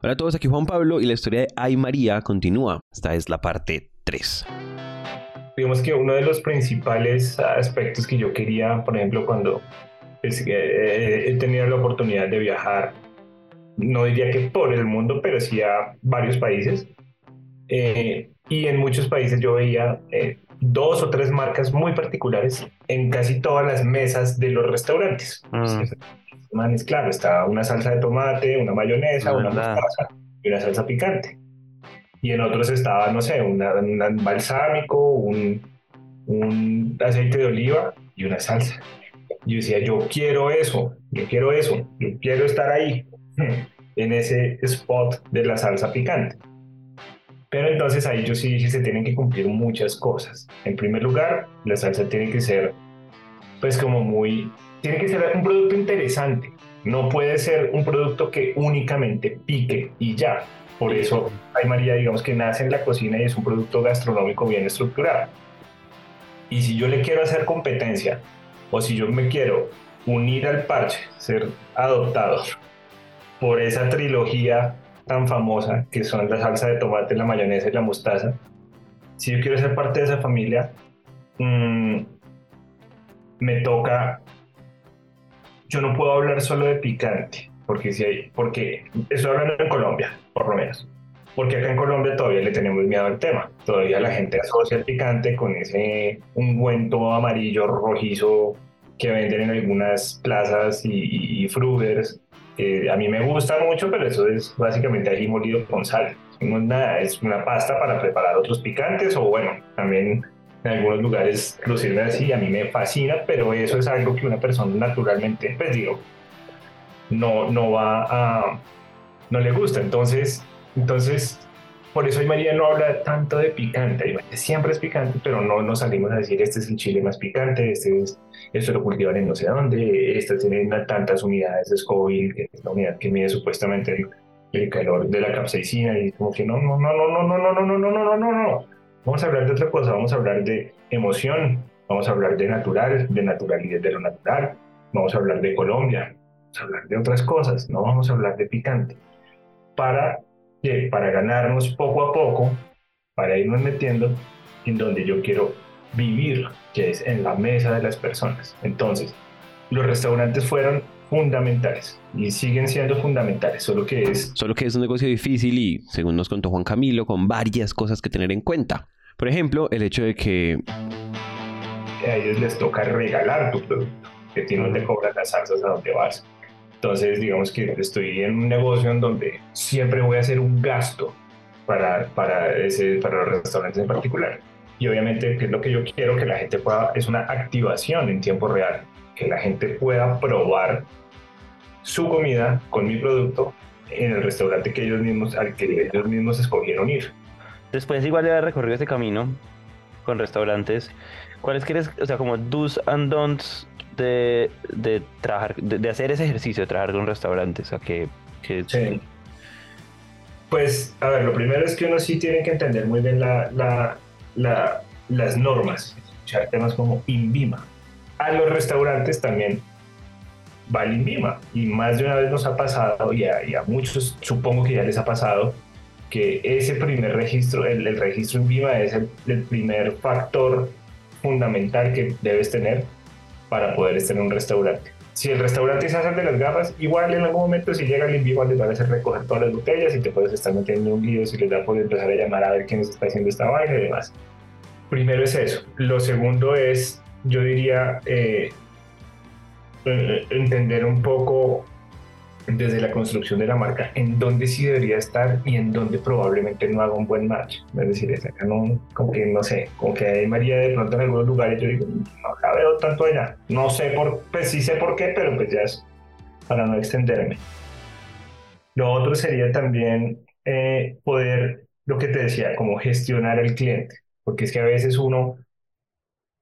Hola a todos, aquí Juan Pablo y la historia de Ay María continúa. Esta es la parte 3. Digamos que uno de los principales aspectos que yo quería, por ejemplo, cuando pues, he tenido la oportunidad de viajar, no diría que por el mundo, pero sí a varios países. Eh, y en muchos países yo veía eh, dos o tres marcas muy particulares en casi todas las mesas de los restaurantes. Mm. Es claro, está una salsa de tomate, una mayonesa, una mostaza y una salsa picante. Y en otros estaba, no sé, un balsámico, un, un aceite de oliva y una salsa. Yo decía, yo quiero eso, yo quiero eso, yo quiero estar ahí, en ese spot de la salsa picante. Pero entonces ahí yo sí dije, se tienen que cumplir muchas cosas. En primer lugar, la salsa tiene que ser, pues como muy, tiene que ser un producto interesante. No puede ser un producto que únicamente pique y ya. Por eso hay María, digamos que nace en la cocina y es un producto gastronómico bien estructurado. Y si yo le quiero hacer competencia, o si yo me quiero unir al parche, ser adoptado por esa trilogía tan famosa que son la salsa de tomate, la mayonesa y la mostaza, si yo quiero ser parte de esa familia, mm, me toca, yo no puedo hablar solo de picante, porque si hay, porque estoy hablando en Colombia, por lo menos, porque acá en Colombia todavía le tenemos miedo al tema, todavía la gente asocia el picante con ese ungüento amarillo rojizo que venden en algunas plazas y, y, y frugers, a mí me gusta mucho, pero eso es básicamente ají molido con sal. No es nada, es una pasta para preparar otros picantes o bueno, también en algunos lugares lo sirven así, a mí me fascina, pero eso es algo que una persona naturalmente, pues digo, no, no va a, no le gusta. Entonces, entonces por eso hoy María no habla tanto de picante. Siempre es picante, pero no nos salimos a decir este es el chile más picante, este es, esto lo cultivan en no sé dónde, este tiene tantas unidades de Scoville, que es la unidad que mide supuestamente el, calor de la capsaicina. Y como que no, no, no, no, no, no, no, no, no, no, no, no, no. Vamos a hablar de otra cosa, vamos a hablar de emoción, vamos a hablar de natural, de naturalidad de lo natural, vamos a hablar de Colombia, vamos a hablar de otras cosas, no vamos a hablar de picante. Para que para ganarnos poco a poco, para irnos metiendo en donde yo quiero vivir, que es en la mesa de las personas. Entonces, los restaurantes fueron fundamentales y siguen siendo fundamentales, solo que es... Solo que es un negocio difícil y, según nos contó Juan Camilo, con varias cosas que tener en cuenta. Por ejemplo, el hecho de que... A ellos les toca regalar tu producto, que tienen de cobrar las salsas a donde vas entonces, digamos que estoy en un negocio en donde siempre voy a hacer un gasto para, para, ese, para los restaurantes en particular. Y obviamente, que es lo que yo quiero que la gente pueda, es una activación en tiempo real, que la gente pueda probar su comida con mi producto en el restaurante que ellos mismos, al que ellos mismos escogieron ir. Después igual de haber recorrido este camino con restaurantes, ¿cuáles quieres, o sea, como do's and don'ts de, de trabajar, de, hacer ese ejercicio de trabajar con restaurantes? O que, Sí. Pues, a ver, lo primero es que uno sí tiene que entender muy bien la, la, la, las normas, escuchar temas como INVIMA. A los restaurantes también va el INVIMA y más de una vez nos ha pasado y a, muchos supongo que ya les ha pasado que ese primer registro, el, el registro INVIMA es el, primer factor fundamental que debes tener para poder estar en un restaurante. Si el restaurante se hace de las gafas, igual en algún momento si llega el envío les van a hacer recoger todas las botellas y te puedes estar metiendo un lío si les da por empezar a llamar a ver quién está haciendo esta vaina y demás. Primero es eso. Lo segundo es, yo diría, eh, eh, entender un poco desde la construcción de la marca en dónde sí debería estar y en dónde probablemente no haga un buen match. Es decir, es acá no, como que no sé, como que hay María de pronto en algunos lugares yo digo, no la veo tanto allá. No sé por, pues sí sé por qué, pero pues ya es para no extenderme. Lo otro sería también eh, poder, lo que te decía, como gestionar al cliente, porque es que a veces uno,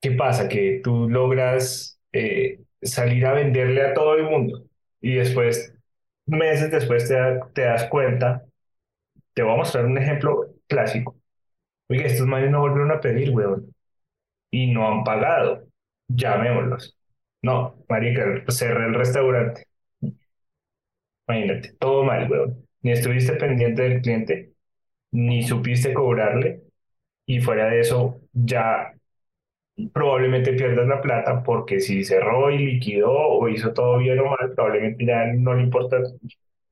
¿qué pasa? Que tú logras eh, salir a venderle a todo el mundo y después meses después te, das cuenta, te voy a mostrar un ejemplo clásico. Oye, estos manes no volvieron a pedir, weón. Y no han pagado. Llamémoslos. No, marica, cerré el restaurante. Imagínate, todo mal, weón. ni estuviste pendiente del cliente, ni supiste cobrarle, y fuera de eso ya probablemente pierdas la plata porque si cerró y liquidó o hizo todo bien o mal, probablemente ya no le importa,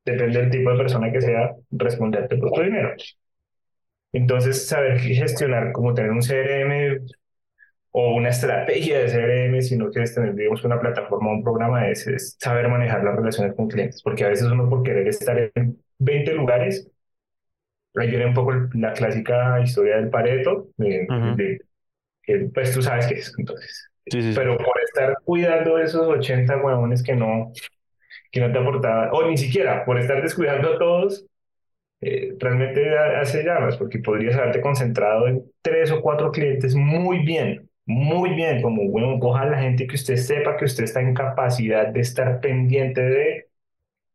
depende del tipo de persona que sea, responderte por tu dinero. Entonces, saber gestionar, como tener un CRM o una estrategia de CRM, si no quieres tener, digamos, una plataforma o un programa, es, es saber manejar las relaciones con clientes, porque a veces uno por querer estar en 20 lugares, ahí viene un poco la clásica historia del Pareto, de, de pues tú sabes qué es, entonces. Pero por estar cuidando esos 80 huevones que no, que no te aportaban, o ni siquiera por estar descuidando a todos, eh, realmente hace llamas, porque podrías haberte concentrado en tres o cuatro clientes muy bien, muy bien, como bueno, coja la gente que usted sepa que usted está en capacidad de estar pendiente de,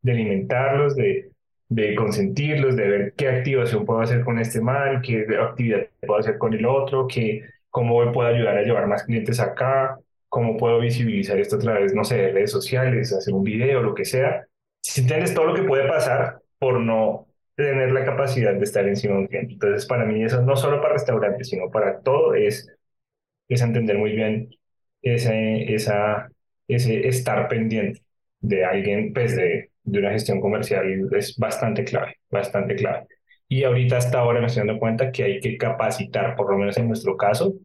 de alimentarlos, de, de consentirlos, de ver qué activación puedo hacer con este mal, qué actividad puedo hacer con el otro, qué cómo puedo ayudar a llevar más clientes acá, cómo puedo visibilizar esto a través, no sé, de redes sociales, hacer un video, lo que sea. Si entiendes todo lo que puede pasar por no tener la capacidad de estar encima de un cliente. Entonces, para mí eso no solo para restaurantes, sino para todo es, es entender muy bien ese, esa, ese estar pendiente de alguien, pues de, de una gestión comercial es bastante clave, bastante clave. Y ahorita hasta ahora me estoy dando cuenta que hay que capacitar, por lo menos en nuestro caso,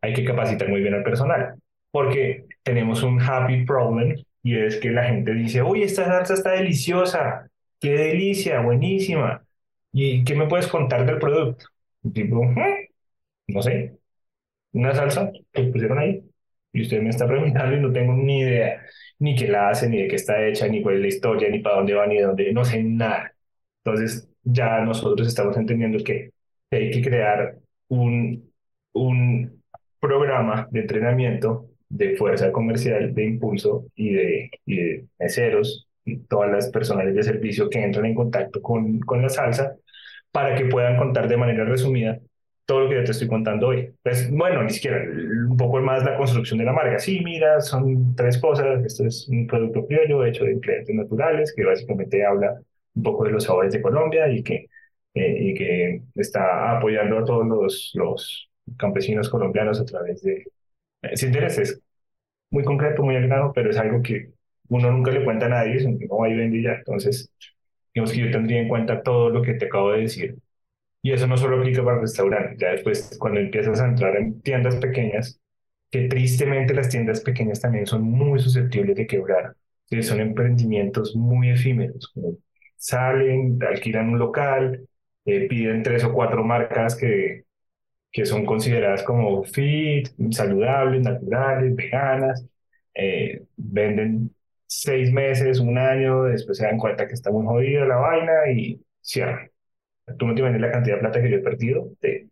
hay que capacitar muy bien al personal, porque tenemos un happy problem y es que la gente dice, uy, esta salsa está deliciosa, qué delicia, buenísima. ¿Y qué me puedes contar del producto? tipo, hmm, no sé, una salsa que pusieron ahí y usted me está preguntando y no tengo ni idea, ni qué la hace, ni de qué está hecha, ni cuál es la historia, ni para dónde va, ni de dónde, no sé nada. Entonces, ya nosotros estamos entendiendo que hay que crear un, un programa de entrenamiento de fuerza comercial, de impulso y de, y de meseros y todas las personales de servicio que entran en contacto con, con la salsa para que puedan contar de manera resumida todo lo que yo te estoy contando hoy. Pues bueno, ni siquiera, un poco más la construcción de la marca. Sí, mira, son tres cosas. Esto es un producto criollo hecho de ingredientes naturales que básicamente habla un poco de los sabores de Colombia y que, eh, y que está apoyando a todos los, los campesinos colombianos a través de... Eh, sin intereses, muy concreto, muy al pero es algo que uno nunca le cuenta a nadie, es no va y vende ya. Entonces, digamos que yo tendría en cuenta todo lo que te acabo de decir. Y eso no solo aplica para restaurantes, ya después cuando empiezas a entrar en tiendas pequeñas, que tristemente las tiendas pequeñas también son muy susceptibles de quebrar, que son emprendimientos muy efímeros, como salen, alquilan un local, eh, piden tres o cuatro marcas que, que son consideradas como fit, saludables, naturales, veganas, eh, venden seis meses, un año, después se dan cuenta que está muy jodida la vaina y cierran. Tú no te imaginas la cantidad de plata que yo he perdido de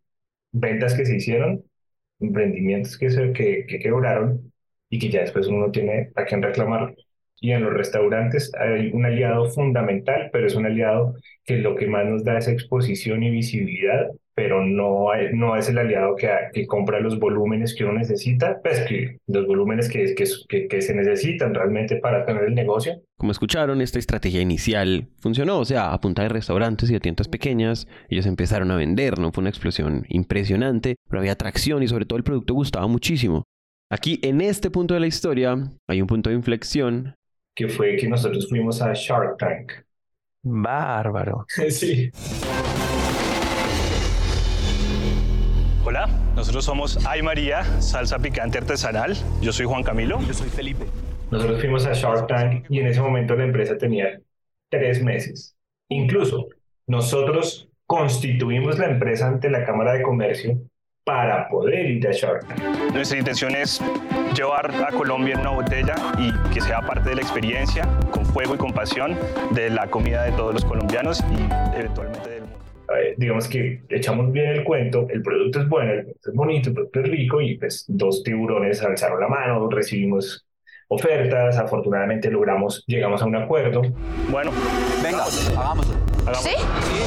ventas que se hicieron, emprendimientos que, se, que, que quebraron y que ya después uno no tiene a quién reclamarlo y en los restaurantes hay un aliado fundamental, pero es un aliado que lo que más nos da es exposición y visibilidad, pero no, no es el aliado que, que compra los volúmenes que uno necesita, pues que los volúmenes que, que, que, se necesitan realmente para tener el negocio. Como escucharon, esta estrategia inicial funcionó, o sea, a punta de restaurantes y de tiendas pequeñas, ellos empezaron a vender, no fue una explosión impresionante, pero había atracción y sobre todo el producto gustaba muchísimo. Aquí, en este punto de la historia, hay un punto de inflexión que fue que nosotros fuimos a Shark Tank. Bárbaro. sí. Hola, nosotros somos Ay María, salsa picante artesanal. Yo soy Juan Camilo. Yo soy Felipe. Nosotros fuimos a Shark Tank y en ese momento la empresa tenía tres meses. Incluso nosotros constituimos la empresa ante la Cámara de Comercio para poder ir a Shark Tank. Nuestra intención es llevar a Colombia en una botella y que sea parte de la experiencia, con fuego y con pasión, de la comida de todos los colombianos y eventualmente del mundo. digamos que echamos bien el cuento, el producto es bueno, el producto es bonito, el producto es rico y pues dos tiburones alzaron la mano, recibimos ofertas, afortunadamente logramos, llegamos a un acuerdo. Bueno, venga, hagámoslo. ¿Sí?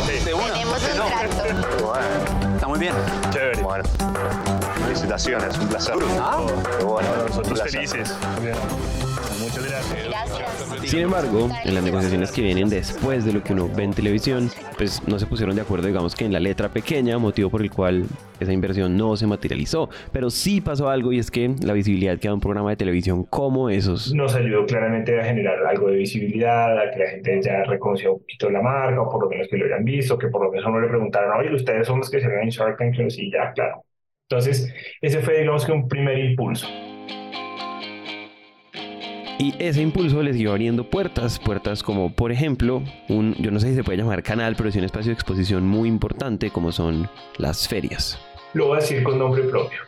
Sí, de una. Tenemos un trato. Muy bien. Chévere. Bueno, felicitaciones, un placer. Ah, Qué bueno, Nosotros un placer. Felices. Muchas gracias. Sin embargo, en las negociaciones que vienen después de lo que uno ve en televisión, pues no se pusieron de acuerdo, digamos que en la letra pequeña, motivo por el cual esa inversión no se materializó. Pero sí pasó algo y es que la visibilidad que da un programa de televisión como esos nos ayudó claramente a generar algo de visibilidad, a que la gente ya reconociera un poquito la marca, o por lo menos que lo hayan visto, que por lo menos uno le preguntaron, oye, ustedes son los que se ven en Shark Tank, y sí, ya, claro. Entonces, ese fue, digamos que un primer impulso. Y ese impulso les iba abriendo puertas, puertas como por ejemplo, un, yo no sé si se puede llamar canal, pero es un espacio de exposición muy importante como son las ferias. Lo voy a decir con nombre propio.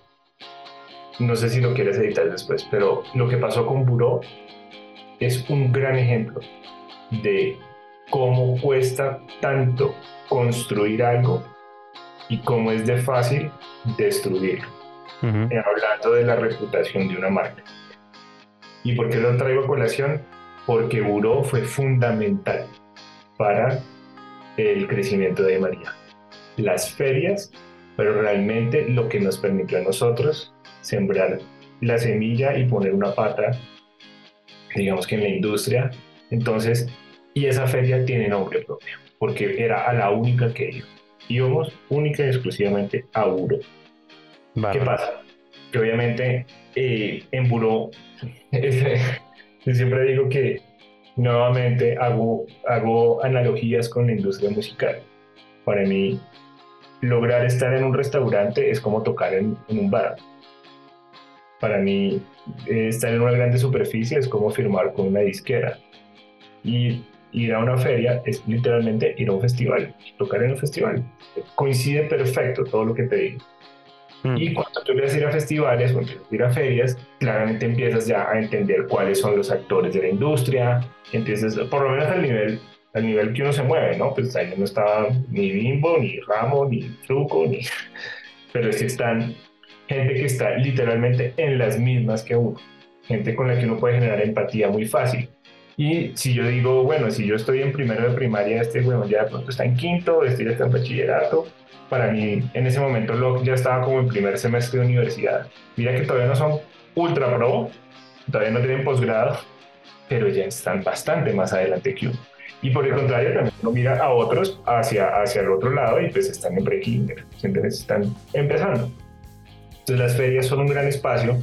No sé si lo quieres editar después, pero lo que pasó con Buró es un gran ejemplo de cómo cuesta tanto construir algo y cómo es de fácil destruirlo. Eh, hablando de la reputación de una marca. ¿Y por qué lo traigo a colación? Porque Buró fue fundamental para el crecimiento de María. Las ferias pero realmente lo que nos permitió a nosotros sembrar la semilla y poner una pata, digamos que en la industria. Entonces, y esa feria tiene nombre propio, porque era a la única que iba. Íbamos única y exclusivamente a Buró. ¿Qué pasa? Que obviamente en Buró, yo siempre digo que nuevamente hago, hago analogías con la industria musical. Para mí, lograr estar en un restaurante es como tocar en, un bar. Para mí, eh, estar en una grande superficie es como firmar con una disquera. Y ir a una feria es literalmente ir a un festival, tocar en un festival. Coincide perfecto todo lo que te digo. Mm. Y cuando tú empiezas a ir a festivales o empiezas a ir a ferias, claramente empiezas ya a entender cuáles son los actores de la industria, empiezas, por lo menos al nivel al nivel que uno se mueve, ¿no? Pues ahí no estaba ni Bimbo, ni Ramo, ni Truco, ni... Pero sí están gente que está literalmente en las mismas que uno, gente con la que uno puede generar empatía muy fácil. Y si yo digo, bueno, si yo estoy en primero de primaria, este bueno ya de pronto está en quinto, este ya está en bachillerato, para mí en ese momento lo, ya estaba como en primer semestre de universidad. Mira que todavía no son ultra pro, todavía no tienen posgrado, pero ya están bastante más adelante que uno. Y por el contrario, también uno mira a otros hacia, hacia el otro lado y pues están en pre-kinder, están empezando. Entonces las ferias son un gran espacio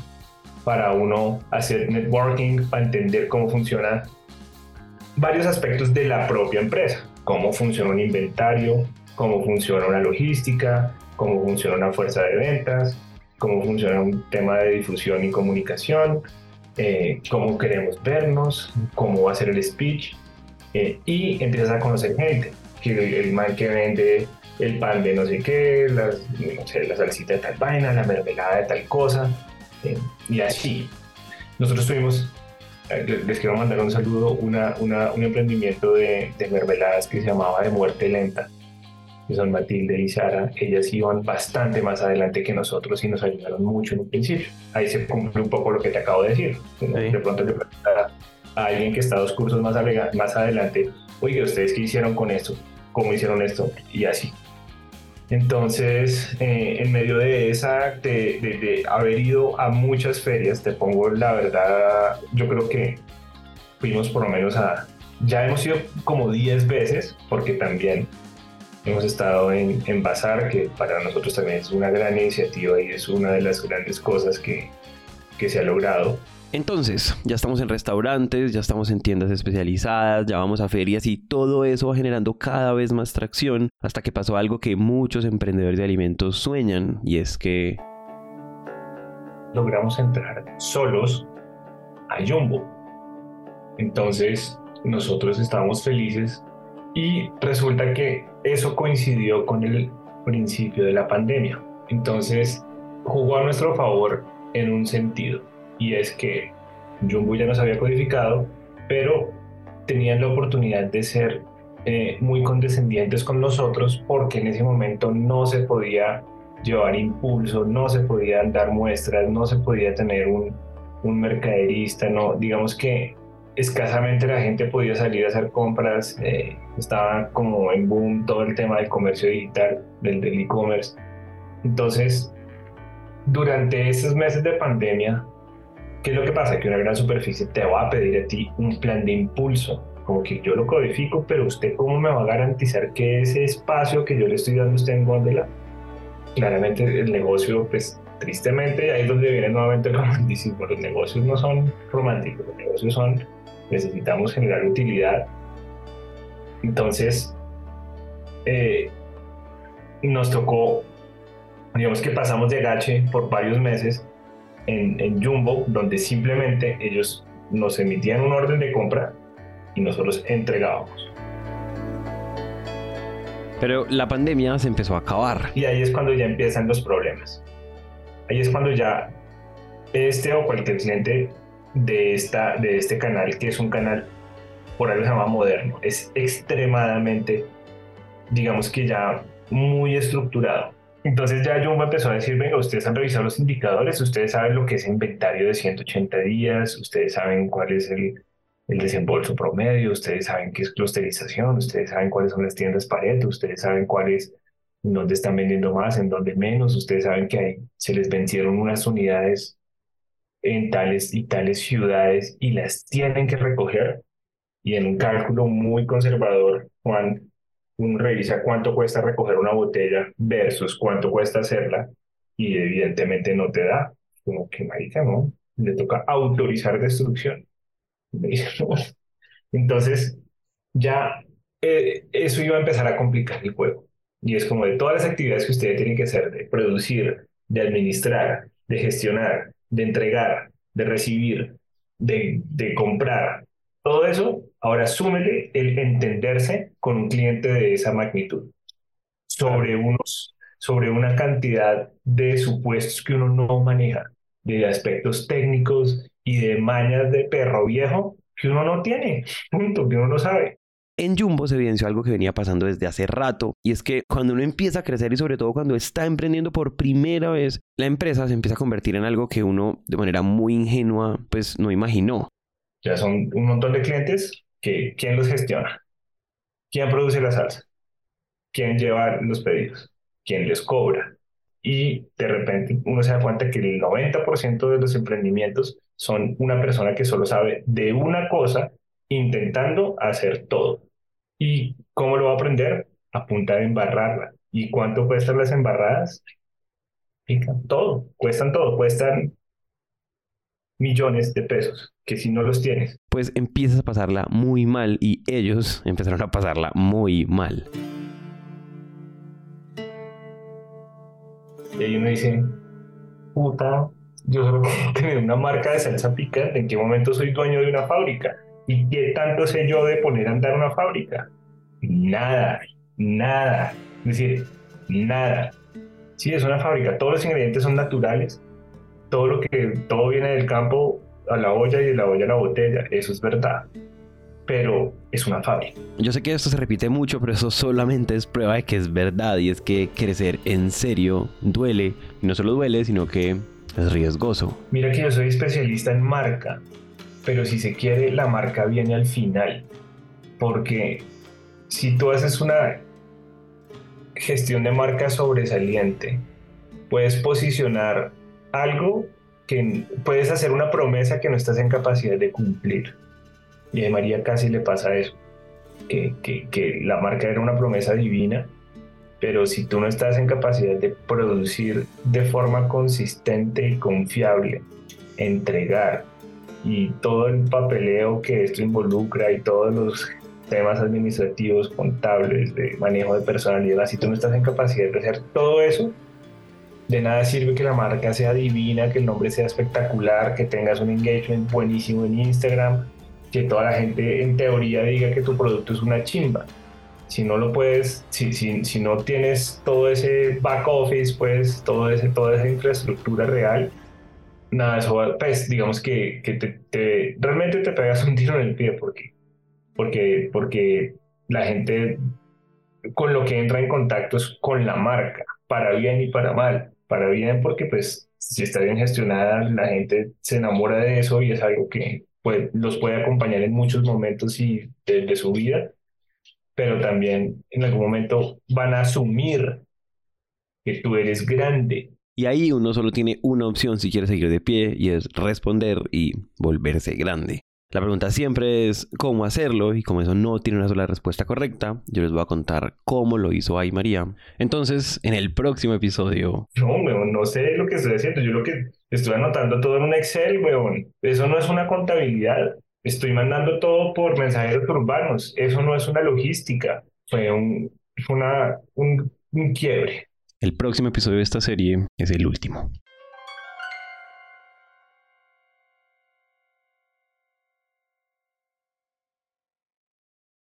para uno hacer networking, para entender cómo funciona varios aspectos de la propia empresa, cómo funciona un inventario, cómo funciona una logística, cómo funciona una fuerza de ventas, cómo funciona un tema de difusión y comunicación, eh, cómo queremos vernos, cómo va a ser el speech. Eh, y empiezas a conocer gente, que el man que vende el pan de no sé qué, las, no sé, la salsita de tal vaina, la mermelada de tal cosa, eh, y así. Nosotros tuvimos, les quiero mandar un saludo, una, una, un emprendimiento de, de, mermeladas que se llamaba De Muerte Lenta, que son Matilde y Sara, ellas iban bastante más adelante que nosotros y nos ayudaron mucho en un principio. Ahí se cumple un poco lo que te acabo de decir. De pronto le preguntara a alguien que está dos cursos más, más adelante, oye, ¿ustedes qué hicieron con esto? ¿Cómo hicieron esto? Y así. Entonces, eh, en medio de esa, de, de, haber ido a muchas ferias, te pongo la verdad, yo creo que fuimos por lo menos a, ya hemos ido como 10 veces, porque también hemos estado en, en Bazar, que para nosotros también es una gran iniciativa y es una de las grandes cosas que, que se ha logrado. Entonces, ya estamos en restaurantes, ya estamos en tiendas especializadas, ya vamos a ferias y todo eso va generando cada vez más tracción hasta que pasó algo que muchos emprendedores de alimentos sueñan y es que logramos entrar solos a Jumbo. Entonces, nosotros estábamos felices y resulta que eso coincidió con el principio de la pandemia. Entonces, jugó a nuestro favor en un sentido y es que Jumbo ya nos había codificado, pero tenían la oportunidad de ser eh, muy condescendientes con nosotros porque en ese momento no se podía llevar impulso, no se podían dar muestras, no se podía tener un, un mercaderista, no, digamos que escasamente la gente podía salir a hacer compras, eh, estaba como en boom todo el tema del comercio digital, del e-commerce. Entonces, durante esos meses de pandemia, ¿Qué es lo que pasa? Que una gran superficie te va a pedir a ti un plan de impulso. Como que yo lo codifico, pero usted cómo me va a garantizar que ese espacio que yo le estoy dando a usted en Góndola, claramente el negocio, pues tristemente, ahí es donde viene nuevamente el romanticismo. Los negocios no son románticos, los negocios son, necesitamos generar utilidad. Entonces, eh, nos tocó, digamos que pasamos de gache por varios meses en, en Jumbo, donde simplemente ellos nos emitían un orden de compra y nosotros entregábamos. Pero la pandemia se empezó a acabar. Y ahí es cuando ya empiezan los problemas. Ahí es cuando ya este o cualquier cliente de, esta, de este canal, que es un canal por algo se llama moderno, es extremadamente, digamos que ya muy estructurado. Entonces ya Jumbo empezó a decir, venga, ustedes han revisado los indicadores, ustedes saben lo que es inventario de 180 días, ustedes saben cuál es el, el desembolso promedio, ustedes saben qué es clusterización, ustedes saben cuáles son las tiendas Pareto, ustedes saben cuáles, dónde están vendiendo más, en dónde menos, ustedes saben que hay, se les vencieron unas unidades en tales y tales ciudades y las tienen que recoger. Y en un cálculo muy conservador, Juan, uno revisa cuánto cuesta recoger una botella versus cuánto cuesta hacerla y evidentemente no te da. Como que marica, ¿no? Le toca autorizar destrucción. Entonces, ya eh, eso iba a empezar a complicar el juego. Y es como de todas las actividades que ustedes tienen que hacer, de producir, de administrar, de gestionar, de entregar, de recibir, de, de comprar, todo eso, ahora súmele el entenderse con un cliente de esa magnitud sobre, unos, sobre una cantidad de supuestos que uno no maneja, de aspectos técnicos y de mañas de perro viejo que uno no tiene, punto, que uno no sabe. En Jumbo se evidenció algo que venía pasando desde hace rato, y es que cuando uno empieza a crecer y sobre todo cuando está emprendiendo por primera vez, la empresa se empieza a convertir en algo que uno de manera muy ingenua pues no imaginó. Ya son un montón de clientes que ¿quién los gestiona? ¿Quién produce la salsa? ¿Quién lleva los pedidos? ¿Quién les cobra? Y de repente uno se da cuenta que el 90% de los emprendimientos son una persona que solo sabe de una cosa intentando hacer todo. ¿Y cómo lo va a aprender? A punta de embarrarla. ¿Y cuánto cuestan las embarradas? Todo, cuestan todo, cuestan millones de pesos, que si no los tienes. Pues empiezas a pasarla muy mal y ellos empezaron a pasarla muy mal. Y ahí uno dice, puta, yo solo quiero tener una marca de salsa picante, ¿en qué momento soy dueño de una fábrica? ¿Y qué tanto sé yo de poner a andar una fábrica? Nada, nada. Es decir, nada. Sí, es una fábrica, todos los ingredientes son naturales, todo lo que, todo viene del campo a la olla y de la olla a la botella, eso es verdad. Pero es una fábrica. Yo sé que esto se repite mucho, pero eso solamente es prueba de que es verdad y es que crecer en serio duele. Y no solo duele, sino que es riesgoso. Mira que yo soy especialista en marca, pero si se quiere, la marca viene al final. Porque si tú haces una gestión de marca sobresaliente, puedes posicionar algo que puedes hacer una promesa que no estás en capacidad de cumplir. Y a María casi le pasa eso, que, que, la marca era una promesa divina, pero si tú no estás en capacidad de producir de forma consistente y confiable, entregar y todo el papeleo que esto involucra y todos los temas administrativos, contables, de manejo de personalidad, si tú no estás en capacidad de hacer todo eso, de nada sirve que la marca sea divina, que el nombre sea espectacular, que tengas un engagement buenísimo en Instagram, que toda la gente en teoría diga que tu producto es una chimba. Si no lo puedes, si, si, si no tienes todo ese back office, pues todo ese, toda esa infraestructura real, nada, eso pues digamos que, que te, te, realmente te pegas un tiro en el pie porque, porque, porque la gente con lo que entra en contacto es con la marca, para bien y para mal para bien porque pues si está bien gestionada la gente se enamora de eso y es algo que pues, los puede acompañar en muchos momentos y de, su vida, pero también en algún momento van a asumir que tú eres grande. Y ahí uno solo tiene una opción si quiere seguir de pie y es responder y volverse grande. La pregunta siempre es cómo hacerlo y como eso no tiene una sola respuesta correcta, yo les voy a contar cómo lo hizo ahí María. Entonces, en el próximo episodio... No, weón, no sé lo que estoy haciendo. Yo lo que estoy anotando todo en un Excel, weón. Eso no es una contabilidad. Estoy mandando todo por mensajeros urbanos. Eso no es una logística. Fue un, una, un, un quiebre. El próximo episodio de esta serie es el último.